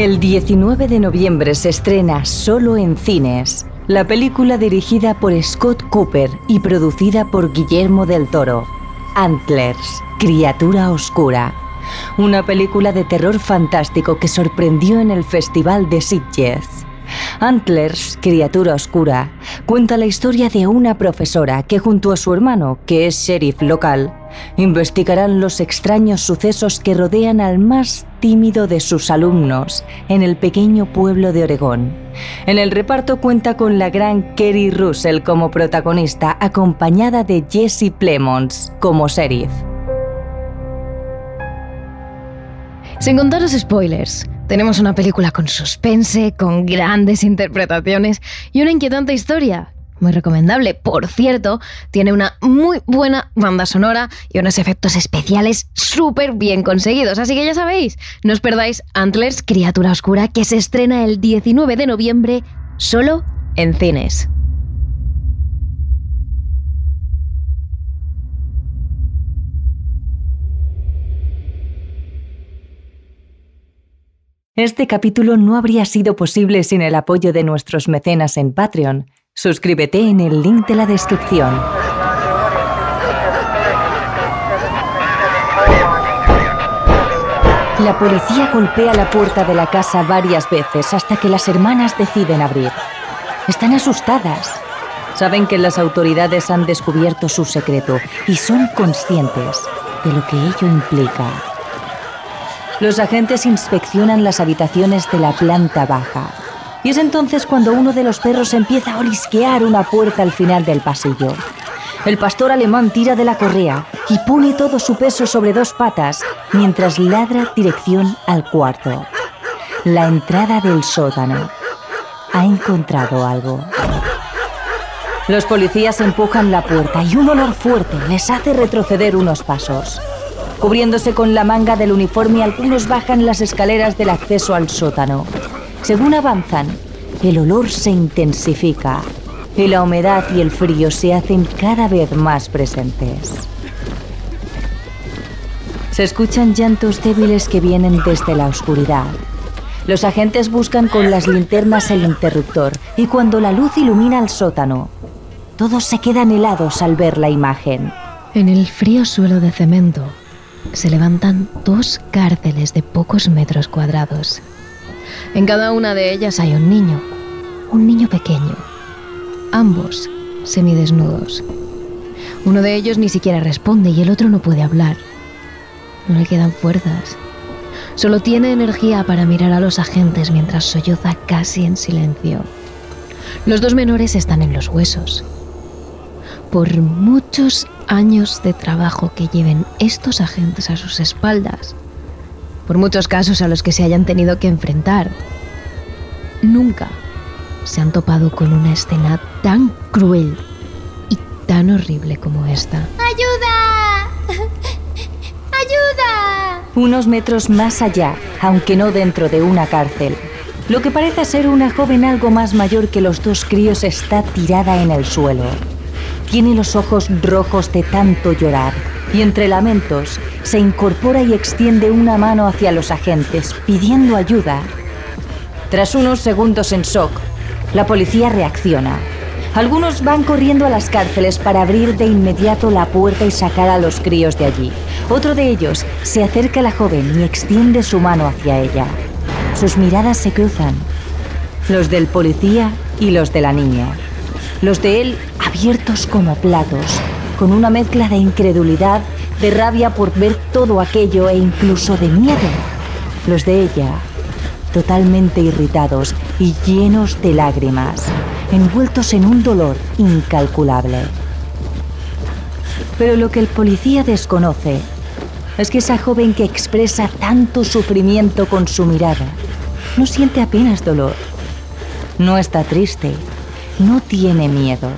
El 19 de noviembre se estrena solo en cines la película dirigida por Scott Cooper y producida por Guillermo del Toro, Antlers, Criatura Oscura. Una película de terror fantástico que sorprendió en el Festival de Sitges. Antlers, criatura oscura, cuenta la historia de una profesora que junto a su hermano, que es sheriff local, investigarán los extraños sucesos que rodean al más tímido de sus alumnos en el pequeño pueblo de Oregón. En el reparto cuenta con la gran Kerry Russell como protagonista, acompañada de Jesse Plemons como sheriff. Sin contaros spoilers, tenemos una película con suspense, con grandes interpretaciones y una inquietante historia. Muy recomendable. Por cierto, tiene una muy buena banda sonora y unos efectos especiales súper bien conseguidos. Así que ya sabéis, no os perdáis Antlers, Criatura Oscura, que se estrena el 19 de noviembre solo en cines. Este capítulo no habría sido posible sin el apoyo de nuestros mecenas en Patreon. Suscríbete en el link de la descripción. La policía golpea la puerta de la casa varias veces hasta que las hermanas deciden abrir. Están asustadas. Saben que las autoridades han descubierto su secreto y son conscientes de lo que ello implica. Los agentes inspeccionan las habitaciones de la planta baja. Y es entonces cuando uno de los perros empieza a olisquear una puerta al final del pasillo. El pastor alemán tira de la correa y pone todo su peso sobre dos patas mientras ladra dirección al cuarto. La entrada del sótano. Ha encontrado algo. Los policías empujan la puerta y un olor fuerte les hace retroceder unos pasos. Cubriéndose con la manga del uniforme, algunos bajan las escaleras del acceso al sótano. Según avanzan, el olor se intensifica y la humedad y el frío se hacen cada vez más presentes. Se escuchan llantos débiles que vienen desde la oscuridad. Los agentes buscan con las linternas el interruptor y cuando la luz ilumina el sótano, todos se quedan helados al ver la imagen. En el frío suelo de cemento se levantan dos cárceles de pocos metros cuadrados. En cada una de ellas hay un niño, un niño pequeño, ambos semidesnudos. Uno de ellos ni siquiera responde y el otro no puede hablar. No le quedan fuerzas. Solo tiene energía para mirar a los agentes mientras solloza casi en silencio. Los dos menores están en los huesos. Por muchos años de trabajo que lleven estos agentes a sus espaldas, por muchos casos a los que se hayan tenido que enfrentar, nunca se han topado con una escena tan cruel y tan horrible como esta. ¡Ayuda! ¡Ayuda! Unos metros más allá, aunque no dentro de una cárcel, lo que parece ser una joven algo más mayor que los dos críos está tirada en el suelo. Tiene los ojos rojos de tanto llorar y entre lamentos se incorpora y extiende una mano hacia los agentes pidiendo ayuda. Tras unos segundos en shock, la policía reacciona. Algunos van corriendo a las cárceles para abrir de inmediato la puerta y sacar a los críos de allí. Otro de ellos se acerca a la joven y extiende su mano hacia ella. Sus miradas se cruzan. Los del policía y los de la niña. Los de él abiertos como platos, con una mezcla de incredulidad, de rabia por ver todo aquello e incluso de miedo. Los de ella, totalmente irritados y llenos de lágrimas, envueltos en un dolor incalculable. Pero lo que el policía desconoce es que esa joven que expresa tanto sufrimiento con su mirada no siente apenas dolor. No está triste, no tiene miedo.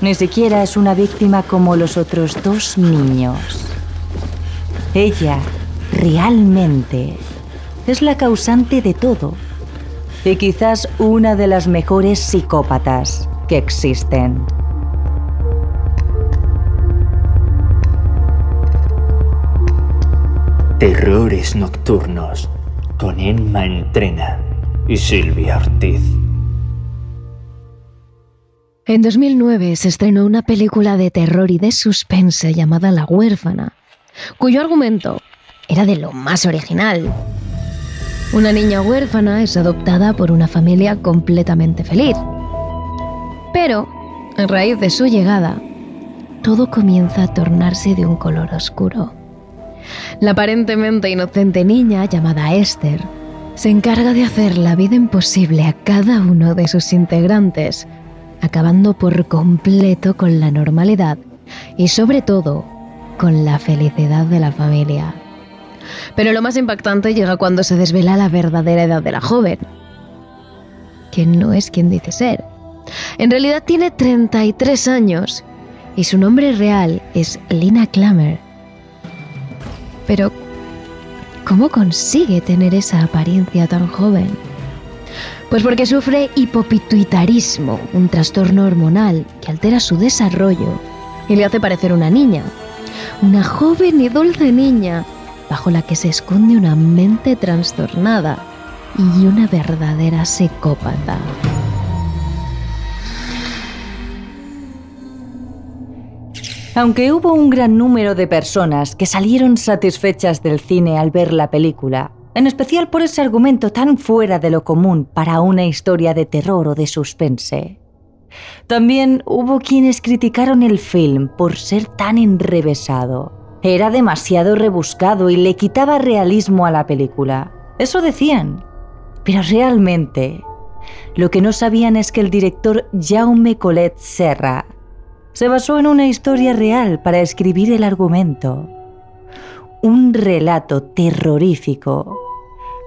Ni siquiera es una víctima como los otros dos niños. Ella, realmente, es la causante de todo. Y quizás una de las mejores psicópatas que existen. Terrores nocturnos con Emma Entrena y Silvia Ortiz. En 2009 se estrenó una película de terror y de suspense llamada La huérfana, cuyo argumento era de lo más original. Una niña huérfana es adoptada por una familia completamente feliz. Pero, a raíz de su llegada, todo comienza a tornarse de un color oscuro. La aparentemente inocente niña, llamada Esther, se encarga de hacer la vida imposible a cada uno de sus integrantes, acabando por completo con la normalidad y sobre todo con la felicidad de la familia. Pero lo más impactante llega cuando se desvela la verdadera edad de la joven, que no es quien dice ser. En realidad tiene 33 años y su nombre real es Lina Klammer. Pero, ¿cómo consigue tener esa apariencia tan joven? Pues porque sufre hipopituitarismo, un trastorno hormonal que altera su desarrollo y le hace parecer una niña. Una joven y dulce niña bajo la que se esconde una mente trastornada y una verdadera psicópata. Aunque hubo un gran número de personas que salieron satisfechas del cine al ver la película, en especial por ese argumento tan fuera de lo común para una historia de terror o de suspense. También hubo quienes criticaron el film por ser tan enrevesado. Era demasiado rebuscado y le quitaba realismo a la película. Eso decían. Pero realmente, lo que no sabían es que el director Jaume Colet Serra se basó en una historia real para escribir el argumento. Un relato terrorífico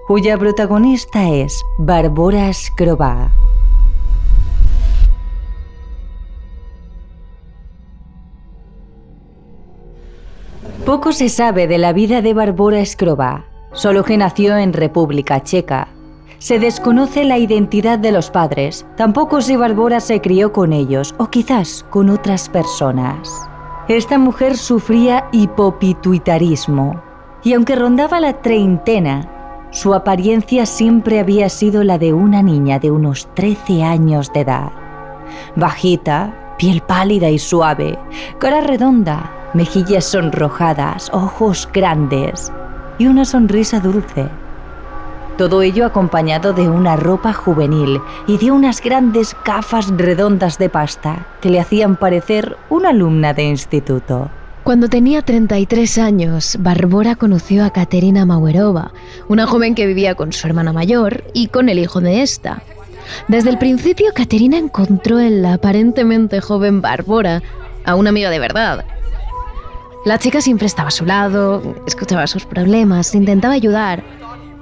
cuya protagonista es Barbora Scrová. Poco se sabe de la vida de Barbora Scrová, solo que nació en República Checa se desconoce la identidad de los padres, tampoco si Barbora se crió con ellos o quizás con otras personas. Esta mujer sufría hipopituitarismo y aunque rondaba la treintena, su apariencia siempre había sido la de una niña de unos 13 años de edad. Bajita, piel pálida y suave, cara redonda, mejillas sonrojadas, ojos grandes y una sonrisa dulce. Todo ello acompañado de una ropa juvenil y de unas grandes gafas redondas de pasta que le hacían parecer una alumna de instituto. Cuando tenía 33 años, Barbora conoció a Katerina Mauerova, una joven que vivía con su hermana mayor y con el hijo de esta. Desde el principio, Katerina encontró en la aparentemente joven Barbora a una amiga de verdad. La chica siempre estaba a su lado, escuchaba sus problemas, intentaba ayudar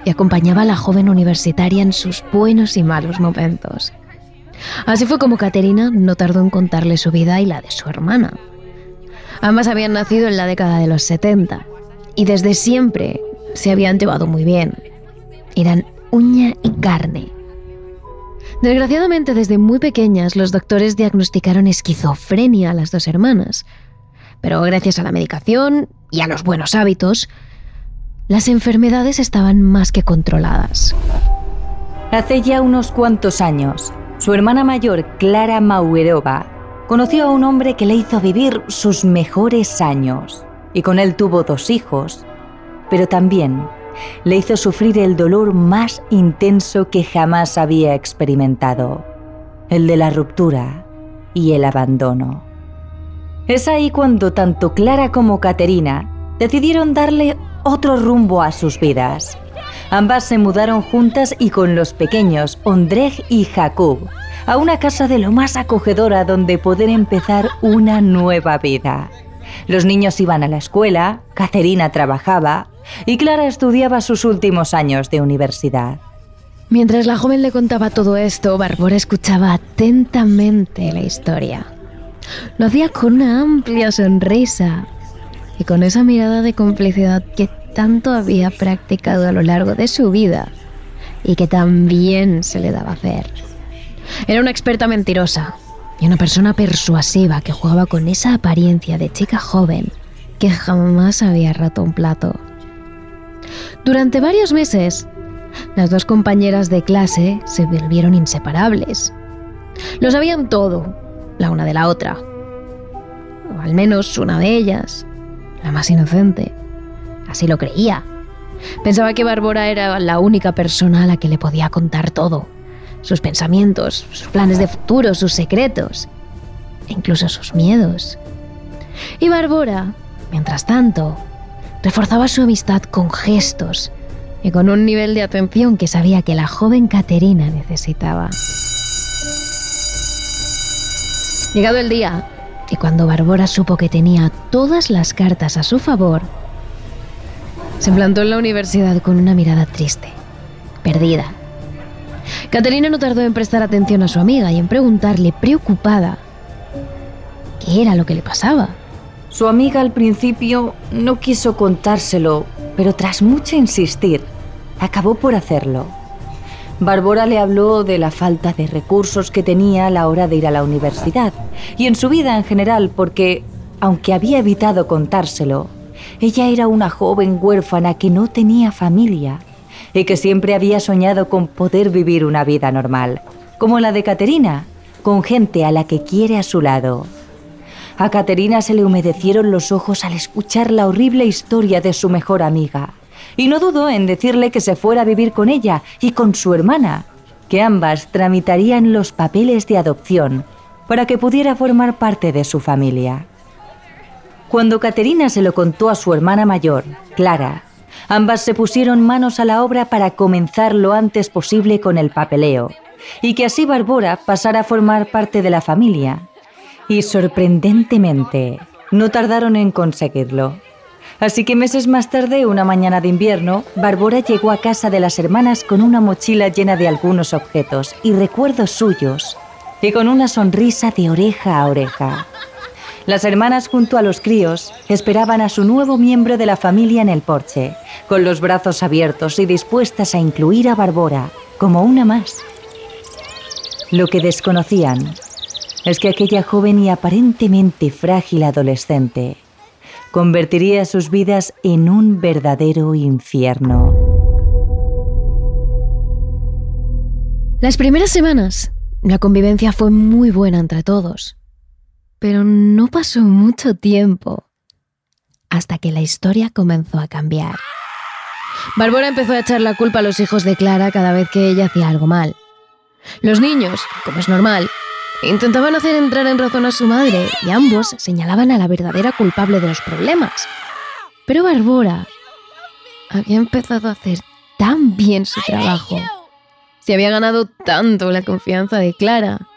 y acompañaba a la joven universitaria en sus buenos y malos momentos. Así fue como Caterina no tardó en contarle su vida y la de su hermana. Ambas habían nacido en la década de los 70 y desde siempre se habían llevado muy bien. Eran uña y carne. Desgraciadamente, desde muy pequeñas, los doctores diagnosticaron esquizofrenia a las dos hermanas. Pero gracias a la medicación y a los buenos hábitos, las enfermedades estaban más que controladas. Hace ya unos cuantos años, su hermana mayor, Clara Mauerova, conoció a un hombre que le hizo vivir sus mejores años y con él tuvo dos hijos, pero también le hizo sufrir el dolor más intenso que jamás había experimentado, el de la ruptura y el abandono. Es ahí cuando tanto Clara como Caterina decidieron darle otro rumbo a sus vidas. Ambas se mudaron juntas y con los pequeños, Ondrej y Jacob, a una casa de lo más acogedora donde poder empezar una nueva vida. Los niños iban a la escuela, Caterina trabajaba y Clara estudiaba sus últimos años de universidad. Mientras la joven le contaba todo esto, Barbora escuchaba atentamente la historia. Lo hacía con una amplia sonrisa y con esa mirada de complicidad que tanto había practicado a lo largo de su vida y que también se le daba hacer. Era una experta mentirosa y una persona persuasiva que jugaba con esa apariencia de chica joven que jamás había roto un plato. Durante varios meses, Las dos compañeras de clase se volvieron inseparables. Lo sabían todo, la una de la otra. O al menos una de ellas, la más inocente. Así lo creía. Pensaba que Bárbara era la única persona a la que le podía contar todo. Sus pensamientos, sus planes de futuro, sus secretos. E incluso sus miedos. Y Bárbara, mientras tanto, reforzaba su amistad con gestos y con un nivel de atención que sabía que la joven Caterina necesitaba. Llegado el día, y cuando Bárbara supo que tenía todas las cartas a su favor, se plantó en la universidad con una mirada triste, perdida. Caterina no tardó en prestar atención a su amiga y en preguntarle, preocupada, qué era lo que le pasaba. Su amiga al principio no quiso contárselo, pero tras mucho insistir, acabó por hacerlo. Bárbara le habló de la falta de recursos que tenía a la hora de ir a la universidad y en su vida en general porque, aunque había evitado contárselo, ella era una joven huérfana que no tenía familia y que siempre había soñado con poder vivir una vida normal, como la de Caterina, con gente a la que quiere a su lado. A Caterina se le humedecieron los ojos al escuchar la horrible historia de su mejor amiga, y no dudó en decirle que se fuera a vivir con ella y con su hermana, que ambas tramitarían los papeles de adopción para que pudiera formar parte de su familia. Cuando Caterina se lo contó a su hermana mayor, Clara, ambas se pusieron manos a la obra para comenzar lo antes posible con el papeleo, y que así Barbora pasara a formar parte de la familia. Y sorprendentemente, no tardaron en conseguirlo. Así que meses más tarde, una mañana de invierno, Barbora llegó a casa de las hermanas con una mochila llena de algunos objetos y recuerdos suyos, y con una sonrisa de oreja a oreja. Las hermanas junto a los críos esperaban a su nuevo miembro de la familia en el porche, con los brazos abiertos y dispuestas a incluir a Barbora como una más. Lo que desconocían es que aquella joven y aparentemente frágil adolescente convertiría sus vidas en un verdadero infierno. Las primeras semanas, la convivencia fue muy buena entre todos. Pero no pasó mucho tiempo hasta que la historia comenzó a cambiar. Bárbara empezó a echar la culpa a los hijos de Clara cada vez que ella hacía algo mal. Los niños, como es normal, intentaban hacer entrar en razón a su madre y ambos señalaban a la verdadera culpable de los problemas. Pero Bárbara había empezado a hacer tan bien su trabajo, se había ganado tanto la confianza de Clara,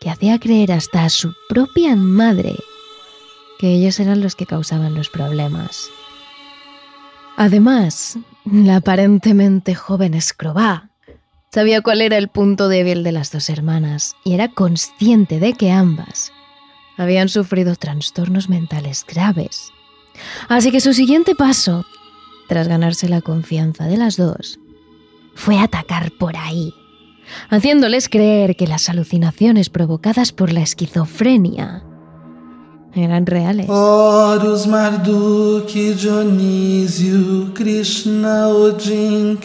que hacía creer hasta a su propia madre que ellos eran los que causaban los problemas. Además, la aparentemente joven Escrobá sabía cuál era el punto débil de las dos hermanas y era consciente de que ambas habían sufrido trastornos mentales graves. Así que su siguiente paso, tras ganarse la confianza de las dos, fue atacar por ahí, haciéndoles creer que las alucinaciones provocadas por la esquizofrenia eran reales. Horus, Marduk, Dionisio, Krishna, Odin.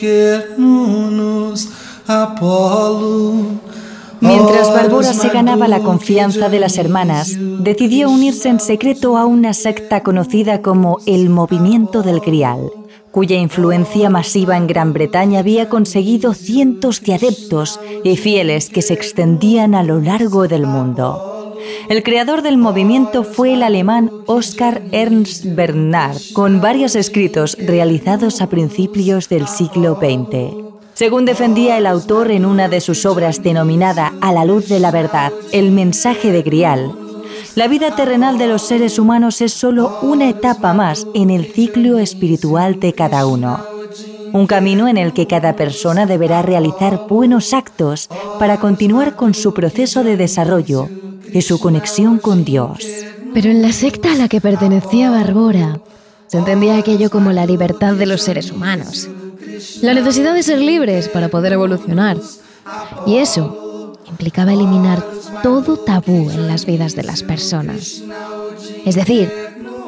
Mientras Barbora se ganaba la confianza de las hermanas, decidió unirse en secreto a una secta conocida como el Movimiento del Grial cuya influencia masiva en Gran Bretaña había conseguido cientos de adeptos y fieles que se extendían a lo largo del mundo. El creador del movimiento fue el alemán Oskar Ernst Bernard, con varios escritos realizados a principios del siglo XX. Según defendía el autor en una de sus obras denominada A la luz de la verdad, el mensaje de Grial, la vida terrenal de los seres humanos es solo una etapa más en el ciclo espiritual de cada uno. Un camino en el que cada persona deberá realizar buenos actos para continuar con su proceso de desarrollo y su conexión con Dios. Pero en la secta a la que pertenecía Barbora, se entendía aquello como la libertad de los seres humanos. La necesidad de ser libres para poder evolucionar. Y eso implicaba eliminar todo tabú en las vidas de las personas. Es decir,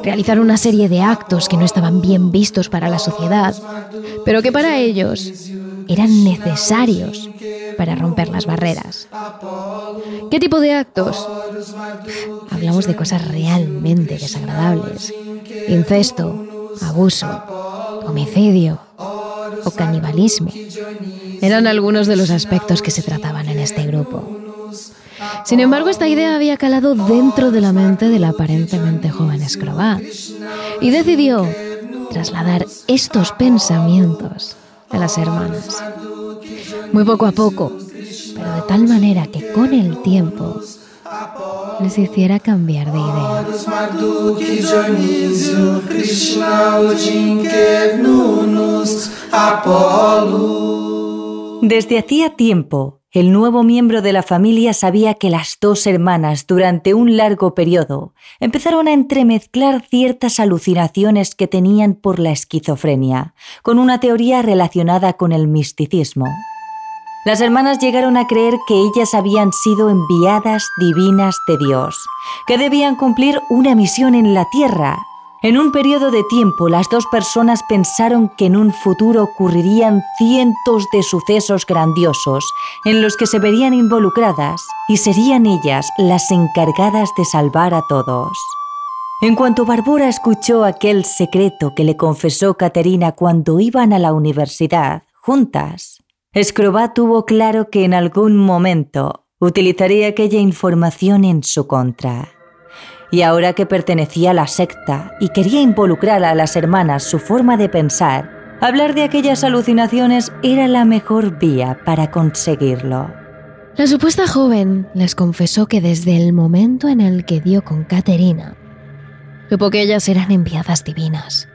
realizar una serie de actos que no estaban bien vistos para la sociedad, pero que para ellos eran necesarios para romper las barreras. ¿Qué tipo de actos? Hablamos de cosas realmente desagradables. Incesto, abuso, homicidio o canibalismo. Eran algunos de los aspectos que se trataban en este grupo. Sin embargo, esta idea había calado dentro de la mente del aparentemente joven Escrobá y decidió trasladar estos pensamientos a las hermanas. Muy poco a poco, pero de tal manera que con el tiempo les hiciera cambiar de idea. Desde hacía tiempo, el nuevo miembro de la familia sabía que las dos hermanas durante un largo periodo empezaron a entremezclar ciertas alucinaciones que tenían por la esquizofrenia, con una teoría relacionada con el misticismo. Las hermanas llegaron a creer que ellas habían sido enviadas divinas de Dios, que debían cumplir una misión en la tierra en un periodo de tiempo, las dos personas pensaron que en un futuro ocurrirían cientos de sucesos grandiosos en los que se verían involucradas y serían ellas las encargadas de salvar a todos. En cuanto Barbora escuchó aquel secreto que le confesó Caterina cuando iban a la universidad juntas, Escrobá tuvo claro que en algún momento utilizaría aquella información en su contra y ahora que pertenecía a la secta y quería involucrar a las hermanas su forma de pensar, hablar de aquellas alucinaciones era la mejor vía para conseguirlo. La supuesta joven les confesó que desde el momento en el que dio con Caterina, supo que ellas eran enviadas divinas,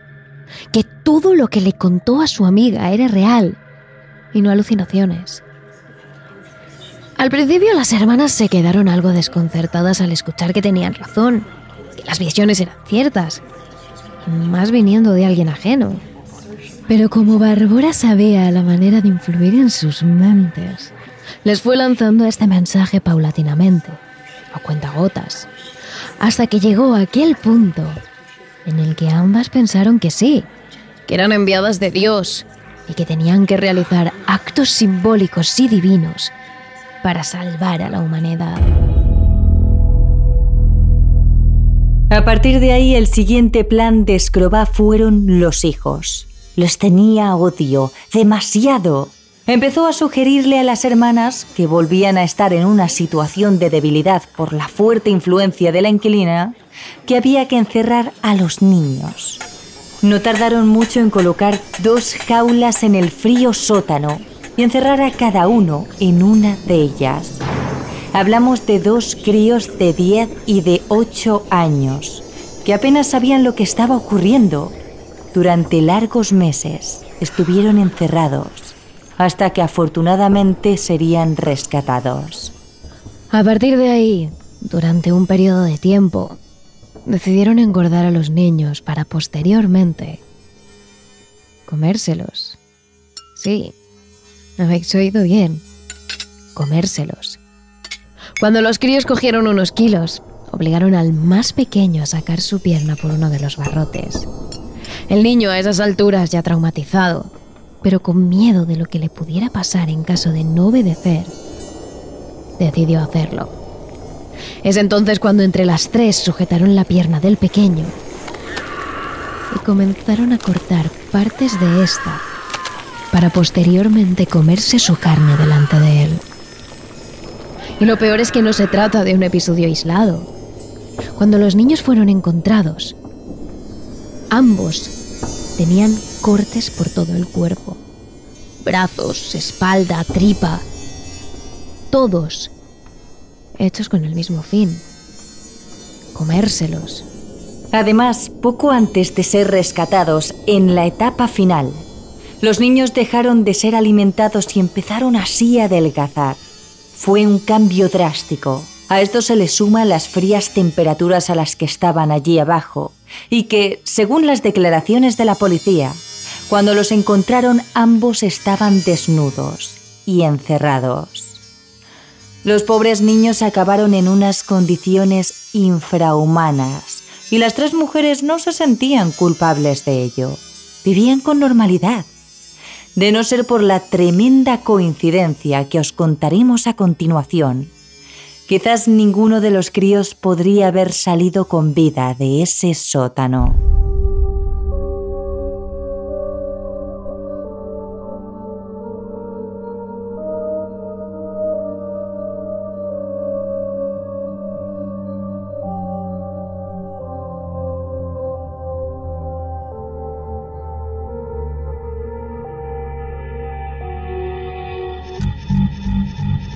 que todo lo que le contó a su amiga era real y no alucinaciones. Al principio las hermanas se quedaron algo desconcertadas al escuchar que tenían razón, que las visiones eran ciertas, más viniendo de alguien ajeno. Pero como Bárbara sabía la manera de influir en sus mentes, les fue lanzando este mensaje paulatinamente, a cuentagotas, hasta que llegó a aquel punto en el que ambas pensaron que sí, que eran enviadas de Dios y que tenían que realizar actos simbólicos y divinos para salvar a la humanidad. A partir de ahí, el siguiente plan de Scrobá fueron los hijos. Los tenía odio, demasiado. Empezó a sugerirle a las hermanas, que volvían a estar en una situación de debilidad por la fuerte influencia de la inquilina, que había que encerrar a los niños. No tardaron mucho en colocar dos jaulas en el frío sótano y encerrar a cada uno en una de ellas. Hablamos de dos críos de 10 y de 8 años, que apenas sabían lo que estaba ocurriendo. Durante largos meses estuvieron encerrados, hasta que afortunadamente serían rescatados. A partir de ahí, durante un periodo de tiempo, decidieron engordar a los niños para posteriormente comérselos. Sí, habéis oído bien. Comérselos. Cuando los críos cogieron unos kilos, obligaron al más pequeño a sacar su pierna por uno de los barrotes. El niño a esas alturas ya traumatizado, pero con miedo de lo que le pudiera pasar en caso de no obedecer, decidió hacerlo. Es entonces cuando entre las tres sujetaron la pierna del pequeño y comenzaron a cortar partes de esta para posteriormente comerse su carne delante de él. Y lo peor es que no se trata de un episodio aislado. Cuando los niños fueron encontrados, ambos tenían cortes por todo el cuerpo. Brazos, espalda, tripa. Todos hechos con el mismo fin. Comérselos. Además, poco antes de ser rescatados, en la etapa final, los niños dejaron de ser alimentados y empezaron así a adelgazar. Fue un cambio drástico. A esto se le suman las frías temperaturas a las que estaban allí abajo y que, según las declaraciones de la policía, cuando los encontraron ambos estaban desnudos y encerrados. Los pobres niños acabaron en unas condiciones infrahumanas y las tres mujeres no se sentían culpables de ello. Vivían con normalidad. De no ser por la tremenda coincidencia que os contaremos a continuación, quizás ninguno de los críos podría haber salido con vida de ese sótano.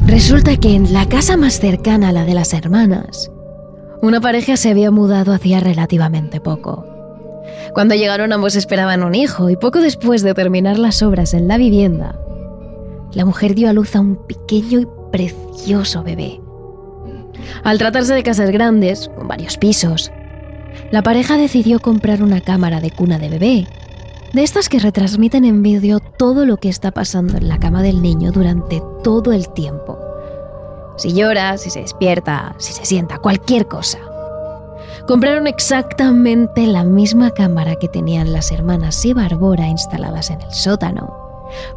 Resulta que en la casa más cercana a la de las hermanas, una pareja se había mudado hacía relativamente poco. Cuando llegaron ambos esperaban un hijo y poco después de terminar las obras en la vivienda, la mujer dio a luz a un pequeño y precioso bebé. Al tratarse de casas grandes, con varios pisos, la pareja decidió comprar una cámara de cuna de bebé de estas que retransmiten en vídeo todo lo que está pasando en la cama del niño durante todo el tiempo. Si llora, si se despierta, si se sienta, cualquier cosa. Compraron exactamente la misma cámara que tenían las hermanas y Barbora instaladas en el sótano,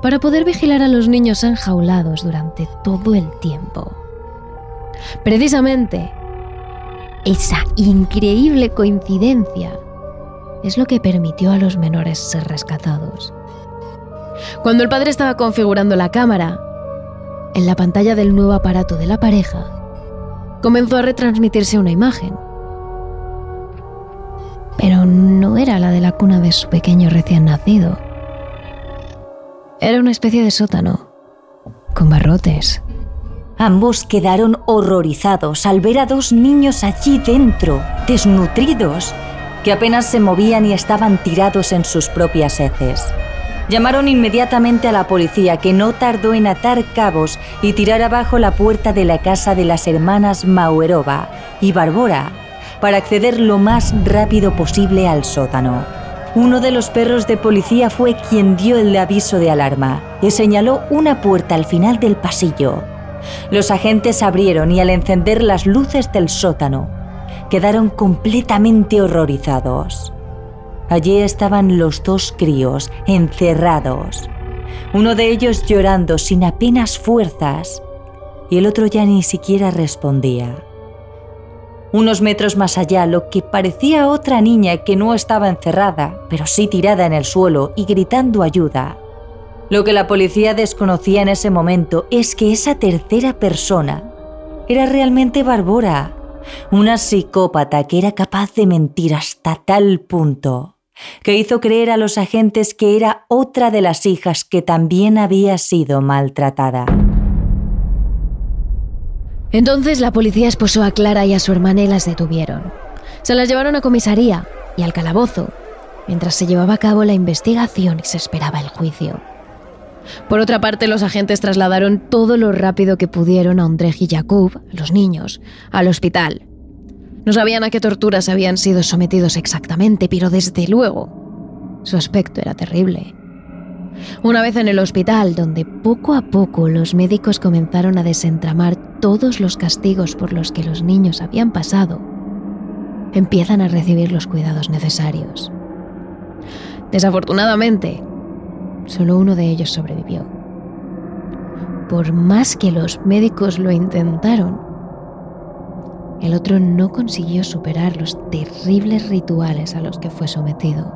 para poder vigilar a los niños enjaulados durante todo el tiempo. Precisamente, esa increíble coincidencia es lo que permitió a los menores ser rescatados. Cuando el padre estaba configurando la cámara, en la pantalla del nuevo aparato de la pareja, comenzó a retransmitirse una imagen. Pero no era la de la cuna de su pequeño recién nacido. Era una especie de sótano, con barrotes. Ambos quedaron horrorizados al ver a dos niños allí dentro, desnutridos, que apenas se movían y estaban tirados en sus propias heces. Llamaron inmediatamente a la policía, que no tardó en atar cabos y tirar abajo la puerta de la casa de las hermanas Mauerova y Barbora para acceder lo más rápido posible al sótano. Uno de los perros de policía fue quien dio el aviso de alarma y señaló una puerta al final del pasillo. Los agentes abrieron y al encender las luces del sótano, quedaron completamente horrorizados. Allí estaban los dos críos, encerrados. Uno de ellos llorando sin apenas fuerzas y el otro ya ni siquiera respondía. Unos metros más allá, lo que parecía otra niña que no estaba encerrada, pero sí tirada en el suelo y gritando ayuda. Lo que la policía desconocía en ese momento es que esa tercera persona era realmente Barbora, una psicópata que era capaz de mentir hasta tal punto que hizo creer a los agentes que era otra de las hijas que también había sido maltratada. Entonces la policía esposó a Clara y a su hermana y las detuvieron. Se las llevaron a comisaría y al calabozo, mientras se llevaba a cabo la investigación y se esperaba el juicio. Por otra parte, los agentes trasladaron todo lo rápido que pudieron a Ondrej y Jakub, los niños, al hospital. No sabían a qué torturas habían sido sometidos exactamente, pero desde luego su aspecto era terrible. Una vez en el hospital, donde poco a poco los médicos comenzaron a desentramar todos los castigos por los que los niños habían pasado, empiezan a recibir los cuidados necesarios. Desafortunadamente, Solo uno de ellos sobrevivió. Por más que los médicos lo intentaron, el otro no consiguió superar los terribles rituales a los que fue sometido.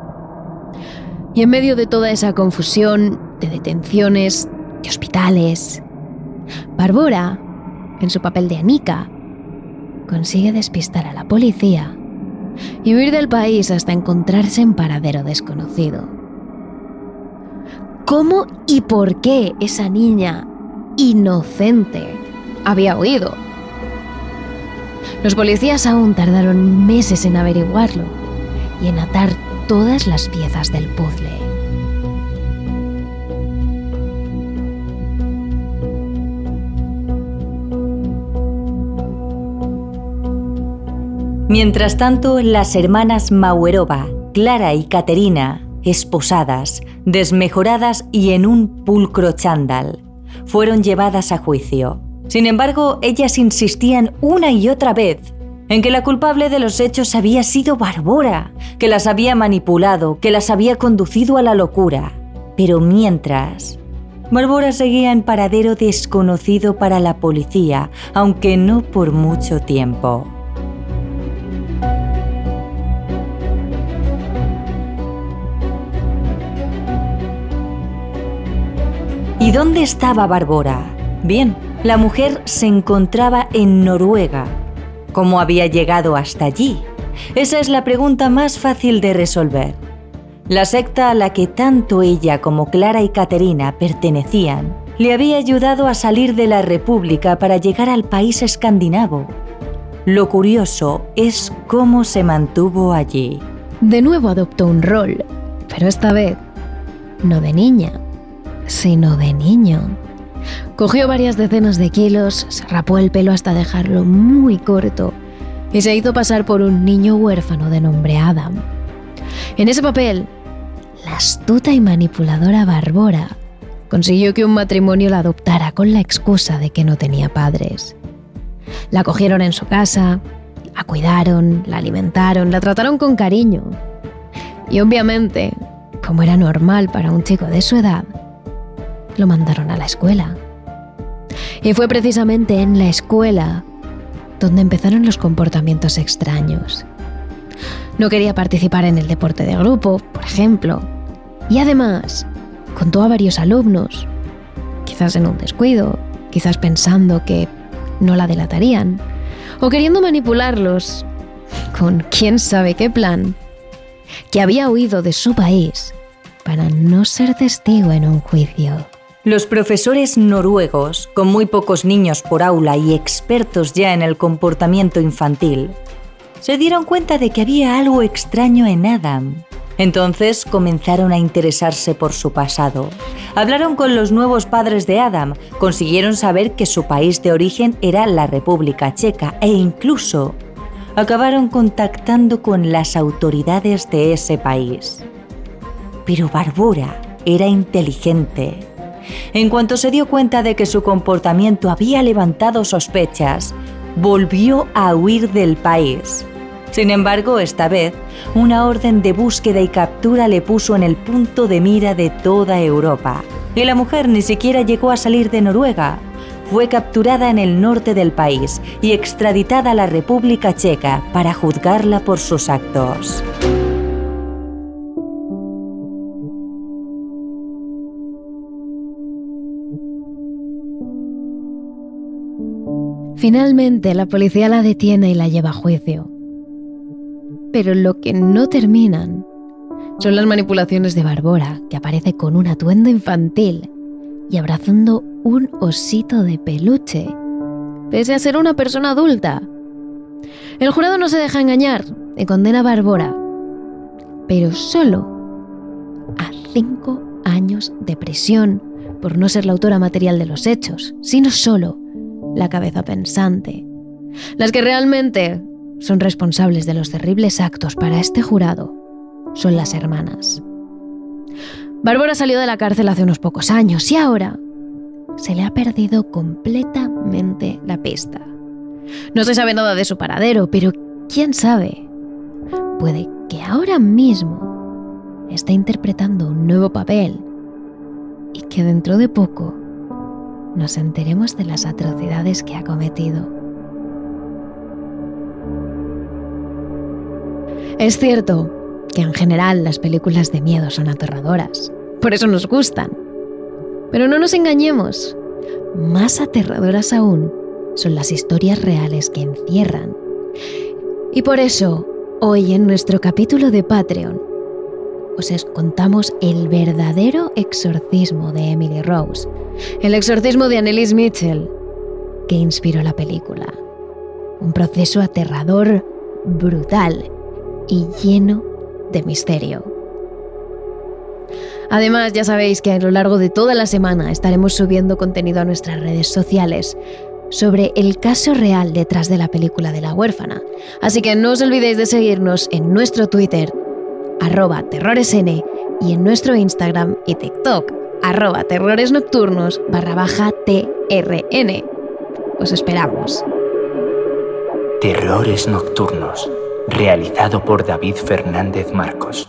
Y en medio de toda esa confusión, de detenciones, de hospitales, Barbora, en su papel de Anika, consigue despistar a la policía y huir del país hasta encontrarse en paradero desconocido. ¿Cómo y por qué esa niña inocente había huido? Los policías aún tardaron meses en averiguarlo y en atar todas las piezas del puzzle. Mientras tanto, las hermanas Mauerova, Clara y Caterina, esposadas, desmejoradas y en un pulcro chándal. Fueron llevadas a juicio. Sin embargo, ellas insistían una y otra vez en que la culpable de los hechos había sido Barbora, que las había manipulado, que las había conducido a la locura. Pero mientras, Barbora seguía en paradero desconocido para la policía, aunque no por mucho tiempo. ¿Y dónde estaba Barbora? Bien, la mujer se encontraba en Noruega. ¿Cómo había llegado hasta allí? Esa es la pregunta más fácil de resolver. La secta a la que tanto ella como Clara y Caterina pertenecían le había ayudado a salir de la República para llegar al país escandinavo. Lo curioso es cómo se mantuvo allí. De nuevo adoptó un rol, pero esta vez no de niña, sino de niño. Cogió varias decenas de kilos, se rapó el pelo hasta dejarlo muy corto y se hizo pasar por un niño huérfano de nombre Adam. En ese papel, la astuta y manipuladora Barbora consiguió que un matrimonio la adoptara con la excusa de que no tenía padres. La acogieron en su casa, la cuidaron, la alimentaron, la trataron con cariño. Y obviamente, como era normal para un chico de su edad, lo mandaron a la escuela. Y fue precisamente en la escuela donde empezaron los comportamientos extraños. No quería participar en el deporte de grupo, por ejemplo. Y además, contó a varios alumnos, quizás en un descuido, quizás pensando que no la delatarían, o queriendo manipularlos con quién sabe qué plan, que había huido de su país para no ser testigo en un juicio. Los profesores noruegos, con muy pocos niños por aula y expertos ya en el comportamiento infantil, se dieron cuenta de que había algo extraño en Adam. Entonces comenzaron a interesarse por su pasado. Hablaron con los nuevos padres de Adam, consiguieron saber que su país de origen era la República Checa e incluso acabaron contactando con las autoridades de ese país. Pero Barbora era inteligente en cuanto se dio cuenta de que su comportamiento había levantado sospechas, volvió a huir del país. Sin embargo, esta vez, una orden de búsqueda y captura le puso en el punto de mira de toda Europa. Y la mujer ni siquiera llegó a salir de Noruega. Fue capturada en el norte del país y extraditada a la República Checa para juzgarla por sus actos. Finalmente, la policía la detiene y la lleva a juicio. Pero lo que no terminan son las manipulaciones de Barbora, que aparece con un atuendo infantil y abrazando un osito de peluche, pese a ser una persona adulta. El jurado no se deja engañar y condena a Barbora, pero solo a cinco años de prisión por no ser la autora material de los hechos, sino solo la cabeza pensante. Las que realmente son responsables de los terribles actos para este jurado son las hermanas. Bárbara salió de la cárcel hace unos pocos años y ahora se le ha perdido completamente la pista. No se sabe nada de su paradero, pero quién sabe. Puede que ahora mismo esté interpretando un nuevo papel y que dentro de poco nos enteremos de las atrocidades que ha cometido. Es cierto que en general las películas de miedo son aterradoras, por eso nos gustan. Pero no nos engañemos, más aterradoras aún son las historias reales que encierran. Y por eso, hoy en nuestro capítulo de Patreon, os contamos el verdadero exorcismo de Emily Rose, el exorcismo de Annelies Mitchell, que inspiró la película. Un proceso aterrador, brutal y lleno de misterio. Además, ya sabéis que a lo largo de toda la semana estaremos subiendo contenido a nuestras redes sociales sobre el caso real detrás de la película de la huérfana. Así que no os olvidéis de seguirnos en nuestro Twitter, arroba terroresn, y en nuestro Instagram y TikTok, arroba terrores nocturnos barra baja TRN. Os esperamos. Terrores Nocturnos, realizado por David Fernández Marcos.